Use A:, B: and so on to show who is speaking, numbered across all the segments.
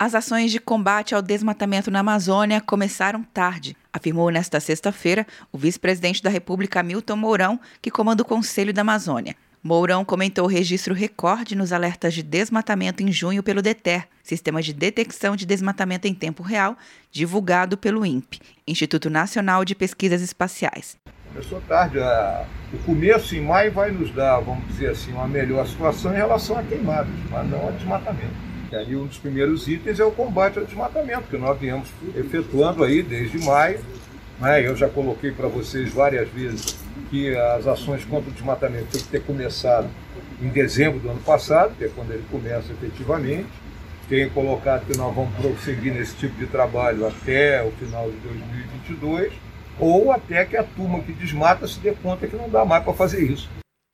A: As ações de combate ao desmatamento na Amazônia começaram tarde, afirmou nesta sexta-feira o vice-presidente da República, Milton Mourão, que comanda o Conselho da Amazônia. Mourão comentou o registro recorde nos alertas de desmatamento em junho pelo DETER, Sistema de Detecção de Desmatamento em Tempo Real, divulgado pelo INPE, Instituto Nacional de Pesquisas Espaciais.
B: Começou tarde. O começo em maio vai nos dar, vamos dizer assim, uma melhor situação em relação a queimadas, mas não a desmatamento. E aí um dos primeiros itens é o combate ao desmatamento, que nós viemos efetuando aí desde maio. Né? Eu já coloquei para vocês várias vezes que as ações contra o desmatamento têm que ter começado em dezembro do ano passado, que é quando ele começa efetivamente. Tenho colocado que nós vamos prosseguir nesse tipo de trabalho até o final de 2022, ou até que a turma que desmata se dê conta que não dá mais para fazer isso.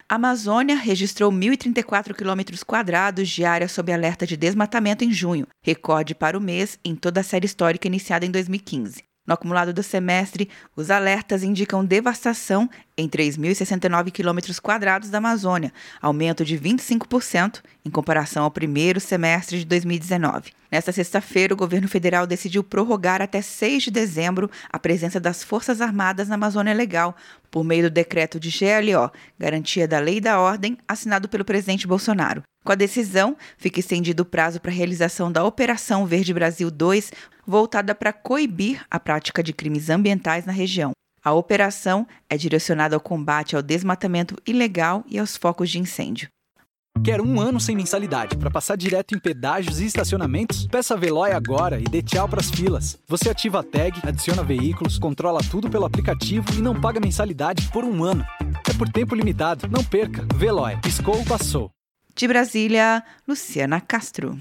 A: A Amazônia registrou 1.034 quilômetros quadrados de área sob alerta de desmatamento em junho, recorde para o mês em toda a série histórica iniciada em 2015. No acumulado do semestre, os alertas indicam devastação em 3.069 quilômetros quadrados da Amazônia, aumento de 25% em comparação ao primeiro semestre de 2019. Nesta sexta-feira, o governo federal decidiu prorrogar até 6 de dezembro a presença das Forças Armadas na Amazônia Legal, por meio do decreto de GLO, Garantia da Lei e da Ordem, assinado pelo presidente Bolsonaro. Com a decisão, fica estendido o prazo para a realização da Operação Verde Brasil 2, voltada para coibir a prática de crimes ambientais na região. A operação é direcionada ao combate ao desmatamento ilegal e aos focos de incêndio.
C: Quer um ano sem mensalidade para passar direto em pedágios e estacionamentos? Peça a Veloy agora e dê tchau para as filas. Você ativa a tag, adiciona veículos, controla tudo pelo aplicativo e não paga mensalidade por um ano. É por tempo limitado. Não perca. Veloy. Piscou, passou.
A: De Brasília, Luciana Castro.